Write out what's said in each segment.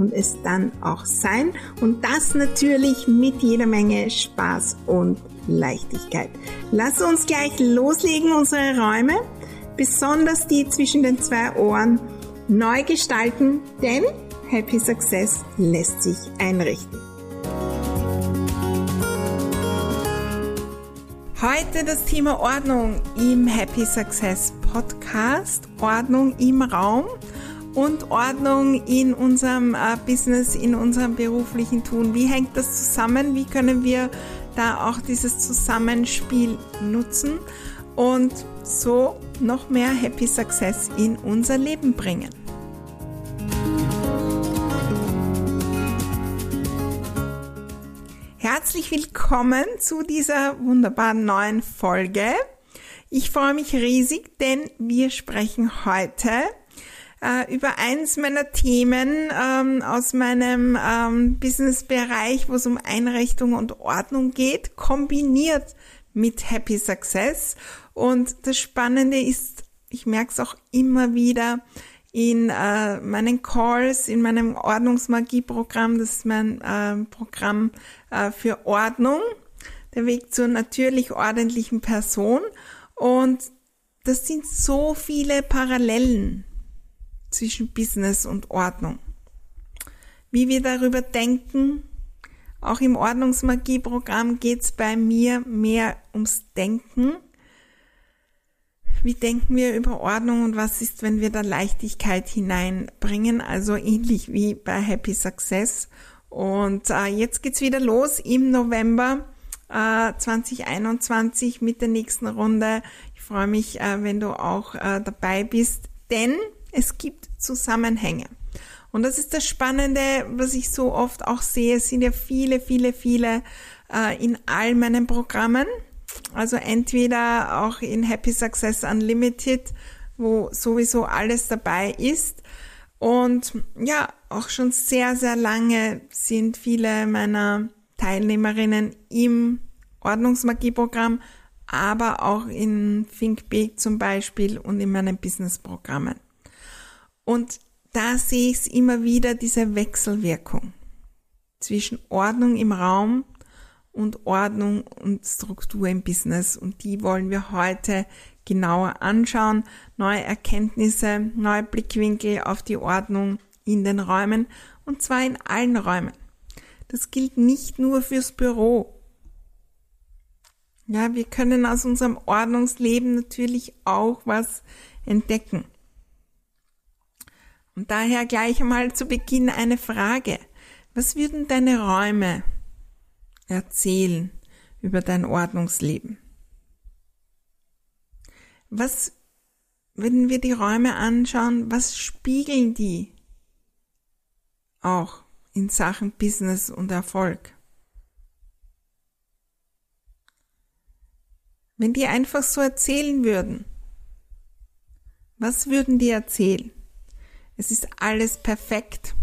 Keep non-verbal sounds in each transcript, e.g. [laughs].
und es dann auch sein. Und das natürlich mit jeder Menge Spaß und Leichtigkeit. Lass uns gleich loslegen, unsere Räume, besonders die zwischen den zwei Ohren, neu gestalten, denn Happy Success lässt sich einrichten. Heute das Thema Ordnung im Happy Success Podcast, Ordnung im Raum und Ordnung in unserem äh, Business, in unserem beruflichen Tun. Wie hängt das zusammen? Wie können wir da auch dieses Zusammenspiel nutzen und so noch mehr Happy Success in unser Leben bringen? Herzlich willkommen zu dieser wunderbaren neuen Folge. Ich freue mich riesig, denn wir sprechen heute äh, über eins meiner Themen ähm, aus meinem ähm, Businessbereich, wo es um Einrichtung und Ordnung geht, kombiniert mit Happy Success. Und das Spannende ist, ich merke es auch immer wieder in äh, meinen Calls, in meinem Ordnungsmagie-Programm, das ist mein äh, Programm äh, für Ordnung, der Weg zur natürlich ordentlichen Person. Und das sind so viele Parallelen zwischen Business und Ordnung. Wie wir darüber denken, auch im Ordnungsmagie-Programm geht es bei mir mehr ums Denken. Wie denken wir über Ordnung und was ist, wenn wir da Leichtigkeit hineinbringen? Also ähnlich wie bei Happy Success. Und äh, jetzt geht's wieder los im November äh, 2021 mit der nächsten Runde. Ich freue mich, äh, wenn du auch äh, dabei bist, denn es gibt Zusammenhänge. Und das ist das Spannende, was ich so oft auch sehe. Es sind ja viele, viele, viele äh, in all meinen Programmen. Also entweder auch in Happy Success Unlimited, wo sowieso alles dabei ist. Und ja, auch schon sehr, sehr lange sind viele meiner Teilnehmerinnen im Ordnungsmagie-Programm, aber auch in Think Big zum Beispiel und in meinen Business-Programmen. Und da sehe ich immer wieder diese Wechselwirkung zwischen Ordnung im Raum und Ordnung und Struktur im Business. Und die wollen wir heute genauer anschauen. Neue Erkenntnisse, neue Blickwinkel auf die Ordnung in den Räumen und zwar in allen Räumen. Das gilt nicht nur fürs Büro. Ja, wir können aus unserem Ordnungsleben natürlich auch was entdecken. Und daher gleich einmal zu Beginn eine Frage. Was würden deine Räume erzählen über dein Ordnungsleben? Was, wenn wir die Räume anschauen, was spiegeln die auch in Sachen Business und Erfolg? Wenn die einfach so erzählen würden, was würden die erzählen? Es ist alles perfekt.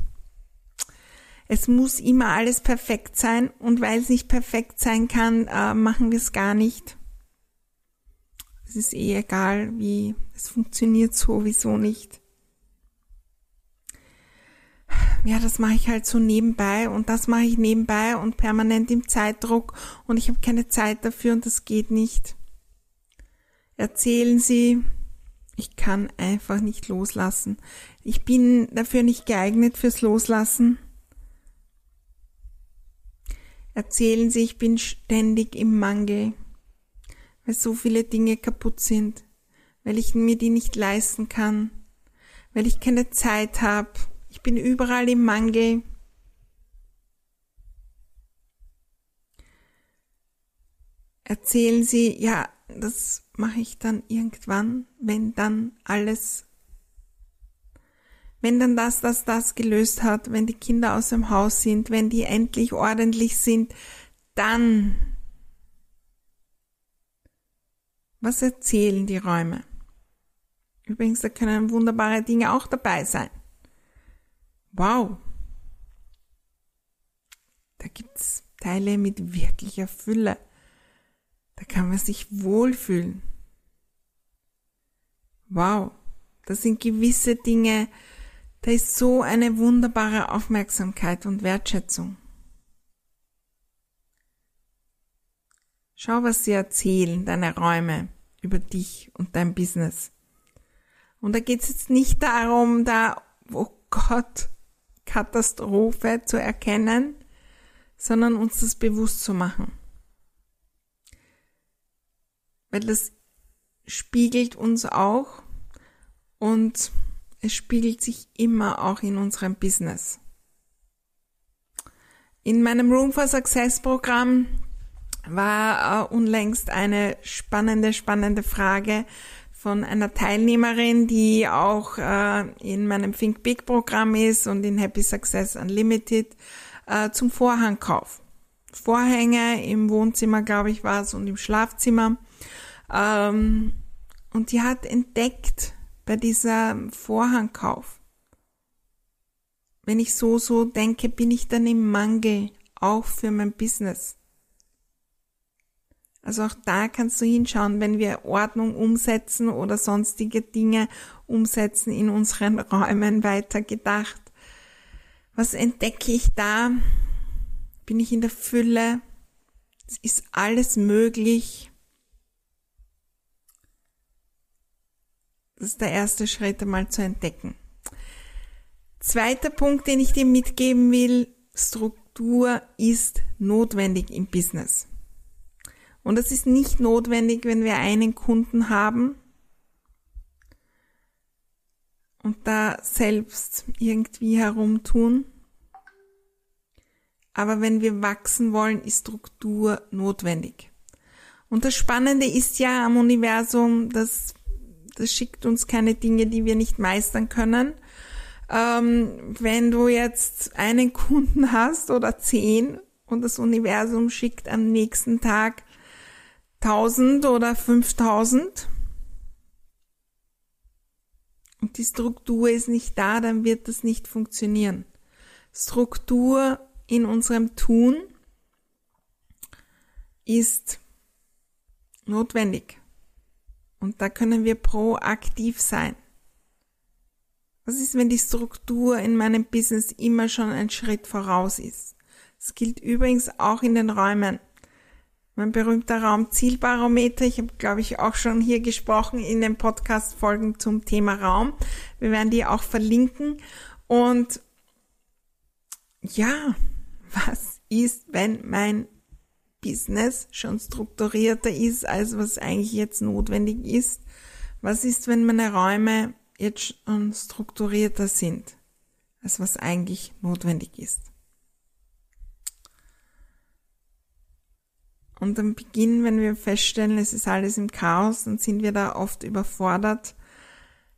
Es muss immer alles perfekt sein und weil es nicht perfekt sein kann, äh, machen wir es gar nicht. Es ist eh egal, wie es funktioniert sowieso nicht. Ja, das mache ich halt so nebenbei und das mache ich nebenbei und permanent im Zeitdruck und ich habe keine Zeit dafür und das geht nicht. Erzählen Sie, ich kann einfach nicht loslassen. Ich bin dafür nicht geeignet fürs Loslassen. Erzählen Sie, ich bin ständig im Mangel, weil so viele Dinge kaputt sind, weil ich mir die nicht leisten kann, weil ich keine Zeit habe. Ich bin überall im Mangel. Erzählen Sie, ja, das mache ich dann irgendwann, wenn dann alles, wenn dann das, das, das gelöst hat, wenn die Kinder aus dem Haus sind, wenn die endlich ordentlich sind, dann, was erzählen die Räume? Übrigens, da können wunderbare Dinge auch dabei sein. Wow. Da gibt's Teile mit wirklicher Fülle. Da kann man sich wohlfühlen. Wow. Das sind gewisse Dinge, da ist so eine wunderbare Aufmerksamkeit und Wertschätzung. Schau, was sie erzählen, deine Räume über dich und dein Business. Und da geht es jetzt nicht darum, da, oh Gott, Katastrophe zu erkennen, sondern uns das bewusst zu machen. Weil das spiegelt uns auch und es spiegelt sich immer auch in unserem Business. In meinem Room for Success Programm war äh, unlängst eine spannende, spannende Frage von einer Teilnehmerin, die auch äh, in meinem Think Big Programm ist und in Happy Success Unlimited äh, zum Vorhangkauf. Vorhänge im Wohnzimmer, glaube ich, war es und im Schlafzimmer. Ähm, und die hat entdeckt bei dieser Vorhangkauf, wenn ich so, so denke, bin ich dann im Mangel auch für mein Business. Also auch da kannst du hinschauen, wenn wir Ordnung umsetzen oder sonstige Dinge umsetzen in unseren [laughs] Räumen weitergedacht. Was entdecke ich da? Bin ich in der Fülle? Es ist alles möglich. Das ist der erste Schritt einmal zu entdecken. Zweiter Punkt, den ich dir mitgeben will, Struktur ist notwendig im Business. Und das ist nicht notwendig, wenn wir einen Kunden haben und da selbst irgendwie herumtun. Aber wenn wir wachsen wollen, ist Struktur notwendig. Und das Spannende ist ja am Universum, dass das schickt uns keine Dinge, die wir nicht meistern können. Ähm, wenn du jetzt einen Kunden hast oder zehn und das Universum schickt am nächsten Tag 1000 oder 5000 und die Struktur ist nicht da, dann wird das nicht funktionieren. Struktur in unserem Tun ist notwendig. Und da können wir proaktiv sein. Was ist, wenn die Struktur in meinem Business immer schon ein Schritt voraus ist? Das gilt übrigens auch in den Räumen. Mein berühmter Raumzielbarometer, ich habe, glaube ich, auch schon hier gesprochen in den Podcast-Folgen zum Thema Raum. Wir werden die auch verlinken. Und ja, was ist, wenn mein Business schon strukturierter ist, als was eigentlich jetzt notwendig ist? Was ist, wenn meine Räume jetzt schon strukturierter sind, als was eigentlich notwendig ist? Und am Beginn, wenn wir feststellen, es ist alles im Chaos, dann sind wir da oft überfordert.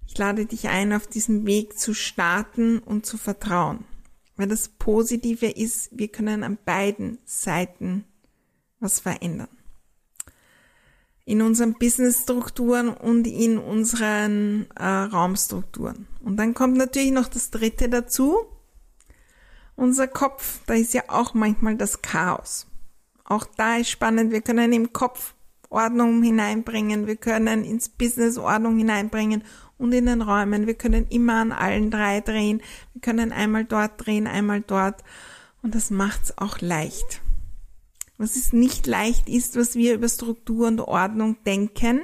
Ich lade dich ein, auf diesem Weg zu starten und zu vertrauen. Weil das Positive ist, wir können an beiden Seiten was verändern. In unseren Businessstrukturen und in unseren äh, Raumstrukturen. Und dann kommt natürlich noch das Dritte dazu. Unser Kopf, da ist ja auch manchmal das Chaos. Auch da ist spannend, wir können im Kopf Ordnung hineinbringen, wir können ins Business Ordnung hineinbringen und in den Räumen. Wir können immer an allen drei drehen. Wir können einmal dort drehen, einmal dort. Und das macht's auch leicht. Was es nicht leicht ist, was wir über Struktur und Ordnung denken,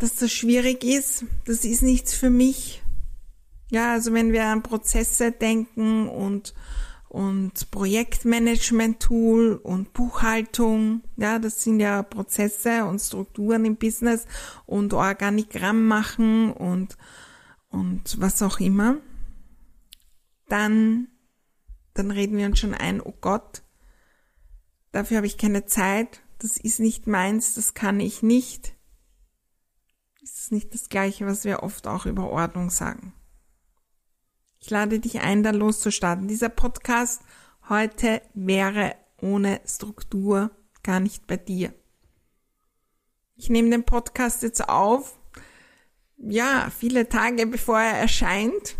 dass das schwierig ist, das ist nichts für mich. Ja, also wenn wir an Prozesse denken und und Projektmanagement-Tool und Buchhaltung. Ja, das sind ja Prozesse und Strukturen im Business und Organigramm machen und, und was auch immer. Dann, dann reden wir uns schon ein, oh Gott, dafür habe ich keine Zeit, das ist nicht meins, das kann ich nicht. Ist nicht das Gleiche, was wir oft auch über Ordnung sagen. Ich lade dich ein, da loszustarten. Dieser Podcast heute wäre ohne Struktur gar nicht bei dir. Ich nehme den Podcast jetzt auf, ja, viele Tage bevor er erscheint,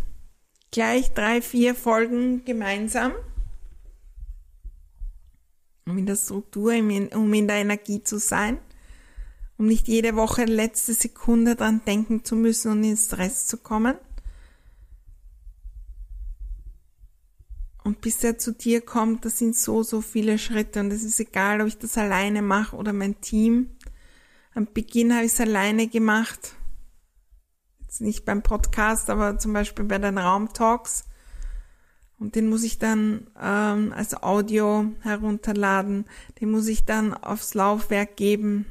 gleich drei, vier Folgen gemeinsam, um in der Struktur, um in der Energie zu sein, um nicht jede Woche letzte Sekunde dran denken zu müssen und in Stress zu kommen. Und bis er zu dir kommt, das sind so, so viele Schritte. Und es ist egal, ob ich das alleine mache oder mein Team. Am Beginn habe ich es alleine gemacht. Jetzt nicht beim Podcast, aber zum Beispiel bei den Raumtalks. Und den muss ich dann ähm, als Audio herunterladen. Den muss ich dann aufs Laufwerk geben.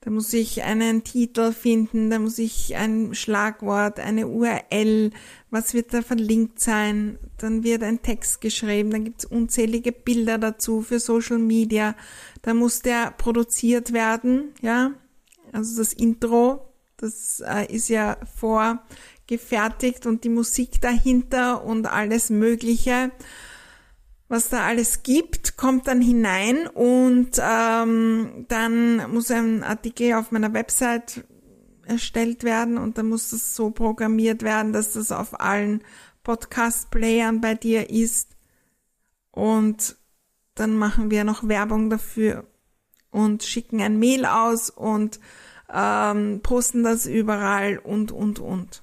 Da muss ich einen Titel finden, da muss ich ein Schlagwort, eine URL, was wird da verlinkt sein, dann wird ein Text geschrieben, dann gibt's unzählige Bilder dazu für Social Media, da muss der produziert werden, ja, also das Intro, das äh, ist ja vorgefertigt und die Musik dahinter und alles Mögliche was da alles gibt, kommt dann hinein und ähm, dann muss ein Artikel auf meiner Website erstellt werden und dann muss das so programmiert werden, dass das auf allen Podcast-Playern bei dir ist und dann machen wir noch Werbung dafür und schicken ein Mail aus und ähm, posten das überall und, und, und.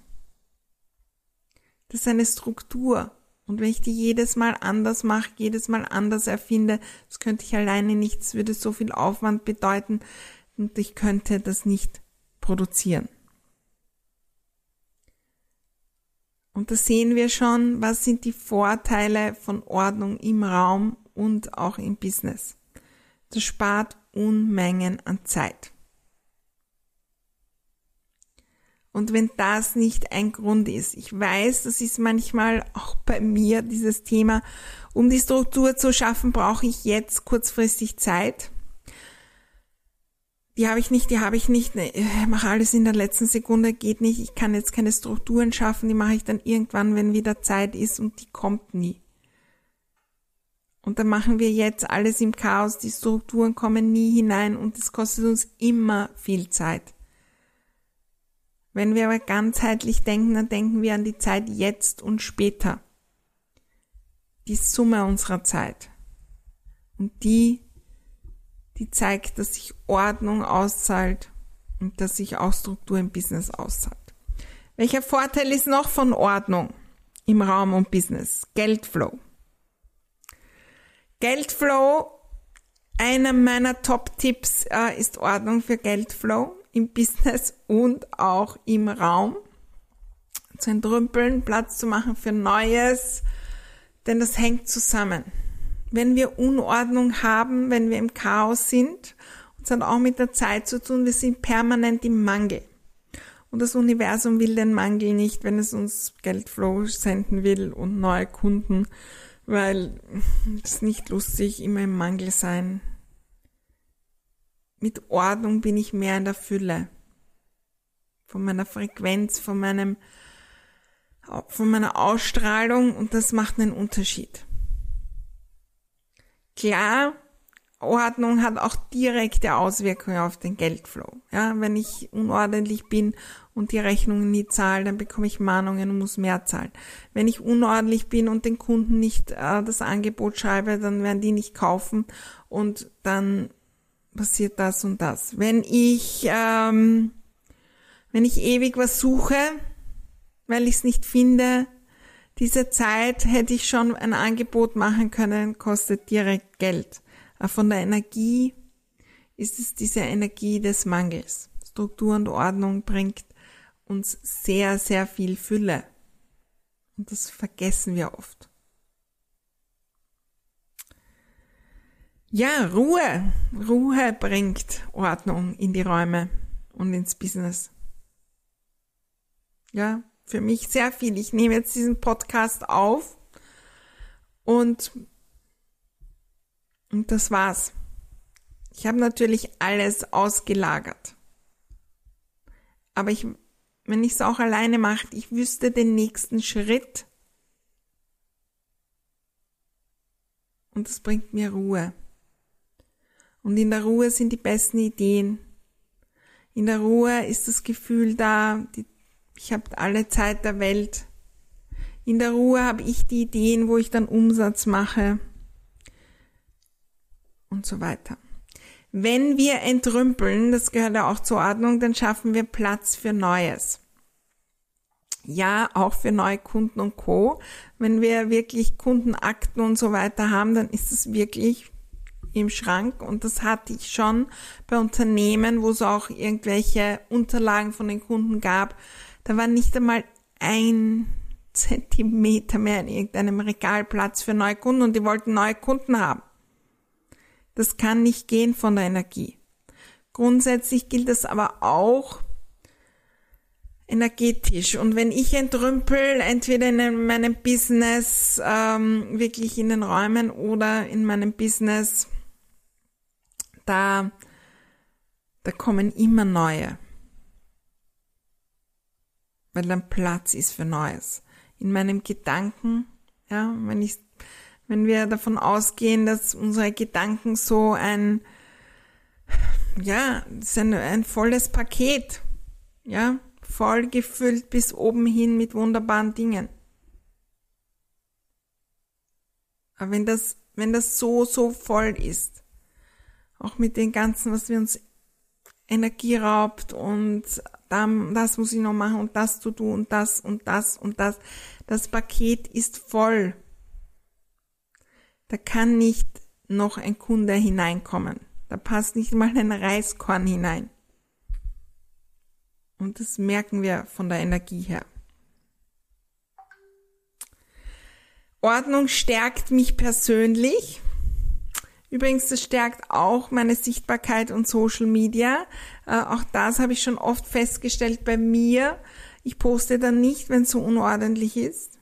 Das ist eine Struktur. Und wenn ich die jedes Mal anders mache, jedes Mal anders erfinde, das könnte ich alleine nicht, es würde so viel Aufwand bedeuten und ich könnte das nicht produzieren. Und da sehen wir schon, was sind die Vorteile von Ordnung im Raum und auch im Business. Das spart Unmengen an Zeit. Und wenn das nicht ein Grund ist, ich weiß, das ist manchmal auch bei mir dieses Thema, um die Struktur zu schaffen, brauche ich jetzt kurzfristig Zeit. Die habe ich nicht, die habe ich nicht. Ich mache alles in der letzten Sekunde, geht nicht. Ich kann jetzt keine Strukturen schaffen, die mache ich dann irgendwann, wenn wieder Zeit ist und die kommt nie. Und dann machen wir jetzt alles im Chaos, die Strukturen kommen nie hinein und es kostet uns immer viel Zeit. Wenn wir aber ganzheitlich denken, dann denken wir an die Zeit jetzt und später. Die Summe unserer Zeit. Und die, die zeigt, dass sich Ordnung auszahlt und dass sich auch Struktur im Business auszahlt. Welcher Vorteil ist noch von Ordnung im Raum und Business? Geldflow. Geldflow, einer meiner Top-Tipps äh, ist Ordnung für Geldflow im Business und auch im Raum zu entrümpeln, Platz zu machen für Neues, denn das hängt zusammen. Wenn wir Unordnung haben, wenn wir im Chaos sind, und es hat auch mit der Zeit zu tun, wir sind permanent im Mangel. Und das Universum will den Mangel nicht, wenn es uns Geldflow senden will und neue Kunden, weil es nicht lustig, immer im Mangel sein mit Ordnung bin ich mehr in der Fülle. Von meiner Frequenz, von meinem, von meiner Ausstrahlung und das macht einen Unterschied. Klar, Ordnung hat auch direkte Auswirkungen auf den Geldflow. Ja, wenn ich unordentlich bin und die Rechnungen nie zahle, dann bekomme ich Mahnungen und muss mehr zahlen. Wenn ich unordentlich bin und den Kunden nicht äh, das Angebot schreibe, dann werden die nicht kaufen und dann passiert das und das. Wenn ich, ähm, wenn ich ewig was suche, weil ich es nicht finde, diese Zeit hätte ich schon ein Angebot machen können, kostet direkt Geld. Aber von der Energie ist es diese Energie des Mangels. Struktur und Ordnung bringt uns sehr, sehr viel Fülle. Und das vergessen wir oft. Ja, Ruhe. Ruhe bringt Ordnung in die Räume und ins Business. Ja, für mich sehr viel. Ich nehme jetzt diesen Podcast auf und, und das war's. Ich habe natürlich alles ausgelagert. Aber ich, wenn ich es auch alleine mache, ich wüsste den nächsten Schritt Und das bringt mir Ruhe. Und in der Ruhe sind die besten Ideen. In der Ruhe ist das Gefühl da, die, ich habe alle Zeit der Welt. In der Ruhe habe ich die Ideen, wo ich dann Umsatz mache und so weiter. Wenn wir entrümpeln, das gehört ja auch zur Ordnung, dann schaffen wir Platz für Neues. Ja, auch für neue Kunden und Co. Wenn wir wirklich Kundenakten und so weiter haben, dann ist es wirklich im Schrank und das hatte ich schon bei Unternehmen, wo es auch irgendwelche Unterlagen von den Kunden gab. Da war nicht einmal ein Zentimeter mehr in irgendeinem Regalplatz für neue Kunden und die wollten neue Kunden haben. Das kann nicht gehen von der Energie. Grundsätzlich gilt das aber auch energetisch. Und wenn ich entrümpel, entweder in meinem Business, ähm, wirklich in den Räumen oder in meinem Business, da, da kommen immer neue. Weil dann Platz ist für Neues. In meinem Gedanken, ja, wenn ich, wenn wir davon ausgehen, dass unsere Gedanken so ein, ja, ein, ein volles Paket, ja, voll gefüllt bis oben hin mit wunderbaren Dingen. Aber wenn das, wenn das so, so voll ist, auch mit den ganzen, was wir uns Energie raubt und das muss ich noch machen und das zu tun und das und das und das. Das Paket ist voll. Da kann nicht noch ein Kunde hineinkommen. Da passt nicht mal ein Reiskorn hinein. Und das merken wir von der Energie her. Ordnung stärkt mich persönlich. Übrigens, das stärkt auch meine Sichtbarkeit und Social Media. Äh, auch das habe ich schon oft festgestellt bei mir. Ich poste dann nicht, wenn es so unordentlich ist.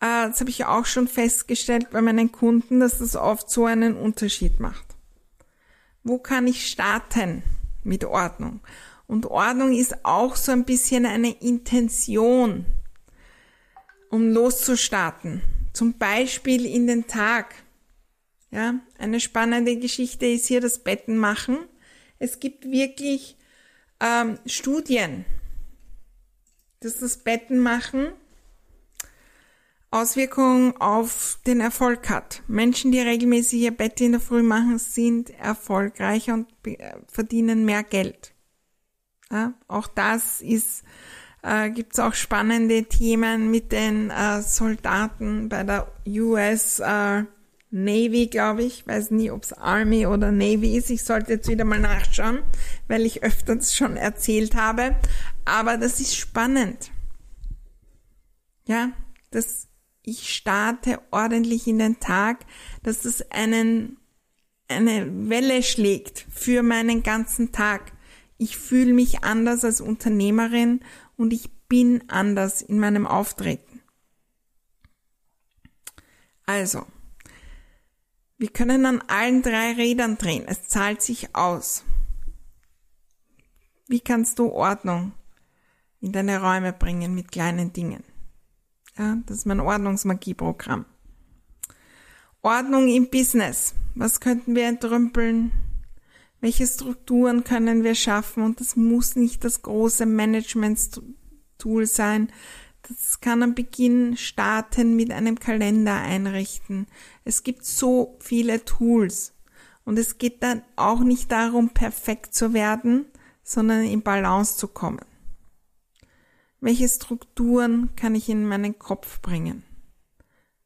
Äh, das habe ich auch schon festgestellt bei meinen Kunden, dass das oft so einen Unterschied macht. Wo kann ich starten? mit Ordnung. Und Ordnung ist auch so ein bisschen eine Intention, um loszustarten. Zum Beispiel in den Tag. Ja, eine spannende Geschichte ist hier das Betten machen. Es gibt wirklich ähm, Studien, dass das Betten machen Auswirkungen auf den Erfolg hat. Menschen, die regelmäßig ihr Bett in der Früh machen, sind erfolgreicher und verdienen mehr Geld. Ja, auch das ist, äh, gibt es auch spannende Themen mit den äh, Soldaten bei der US äh, Navy, glaube ich. Weiß nie, ob es Army oder Navy ist. Ich sollte jetzt wieder mal nachschauen, weil ich öfters schon erzählt habe. Aber das ist spannend. Ja, das ich starte ordentlich in den Tag, dass es einen, eine Welle schlägt für meinen ganzen Tag. Ich fühle mich anders als Unternehmerin und ich bin anders in meinem Auftreten. Also, wir können an allen drei Rädern drehen. Es zahlt sich aus. Wie kannst du Ordnung in deine Räume bringen mit kleinen Dingen? Ja, das ist mein Ordnungsmagieprogramm. Ordnung im Business. Was könnten wir entrümpeln? Welche Strukturen können wir schaffen? Und das muss nicht das große Management-Tool sein. Das kann am Beginn starten mit einem Kalender einrichten. Es gibt so viele Tools. Und es geht dann auch nicht darum, perfekt zu werden, sondern in Balance zu kommen. Welche Strukturen kann ich in meinen Kopf bringen?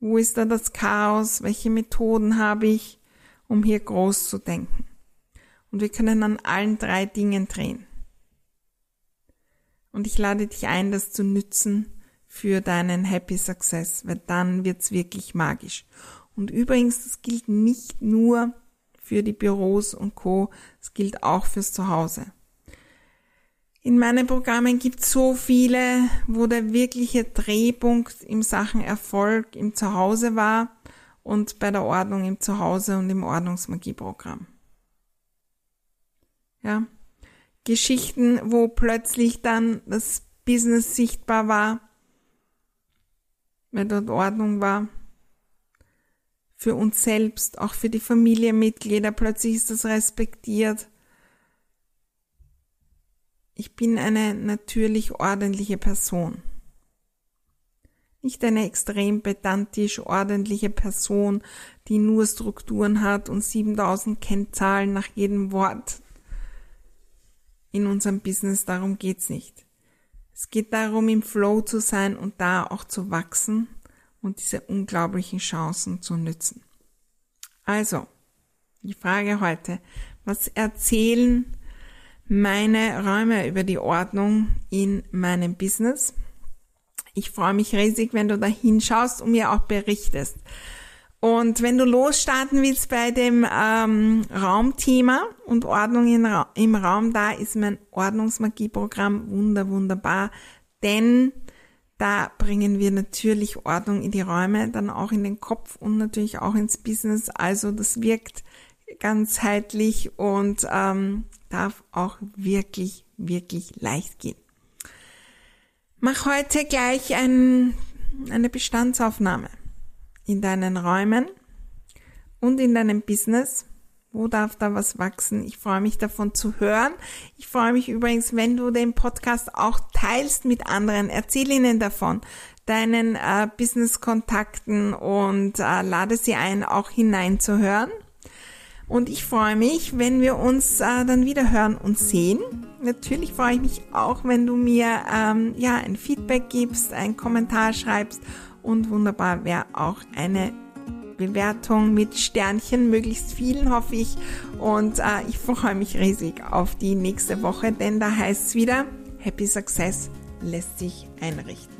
Wo ist da das Chaos? Welche Methoden habe ich, um hier groß zu denken? Und wir können an allen drei Dingen drehen. Und ich lade dich ein, das zu nützen für deinen Happy Success, weil dann wird's wirklich magisch. Und übrigens, das gilt nicht nur für die Büros und Co., es gilt auch fürs Zuhause. In meinen Programmen gibt es so viele, wo der wirkliche Drehpunkt im Sachen Erfolg im Zuhause war und bei der Ordnung im Zuhause und im Ordnungsmagieprogramm. Ja. Geschichten, wo plötzlich dann das Business sichtbar war, weil dort Ordnung war. für uns selbst, auch für die Familienmitglieder. Plötzlich ist das respektiert. Ich bin eine natürlich ordentliche Person. Nicht eine extrem pedantisch ordentliche Person, die nur Strukturen hat und 7000 Kennzahlen nach jedem Wort. In unserem Business darum geht's nicht. Es geht darum, im Flow zu sein und da auch zu wachsen und diese unglaublichen Chancen zu nützen. Also, die Frage heute, was erzählen meine Räume über die Ordnung in meinem Business? Ich freue mich riesig, wenn du da hinschaust und mir auch berichtest. Und wenn du losstarten willst bei dem ähm, Raumthema und Ordnung in, im Raum, da ist mein Ordnungsmagieprogramm wunder, wunderbar, denn da bringen wir natürlich Ordnung in die Räume, dann auch in den Kopf und natürlich auch ins Business. Also das wirkt ganzheitlich und ähm, darf auch wirklich, wirklich leicht gehen. Mach heute gleich ein, eine Bestandsaufnahme in deinen Räumen und in deinem Business. Wo darf da was wachsen? Ich freue mich davon zu hören. Ich freue mich übrigens, wenn du den Podcast auch teilst mit anderen. Erzähl ihnen davon, deinen äh, Business-Kontakten und äh, lade sie ein, auch hineinzuhören. Und ich freue mich, wenn wir uns äh, dann wieder hören und sehen. Natürlich freue ich mich auch, wenn du mir ähm, ja ein Feedback gibst, einen Kommentar schreibst und wunderbar wäre auch eine Bewertung mit Sternchen, möglichst vielen hoffe ich. Und äh, ich freue mich riesig auf die nächste Woche, denn da heißt es wieder, Happy Success lässt sich einrichten.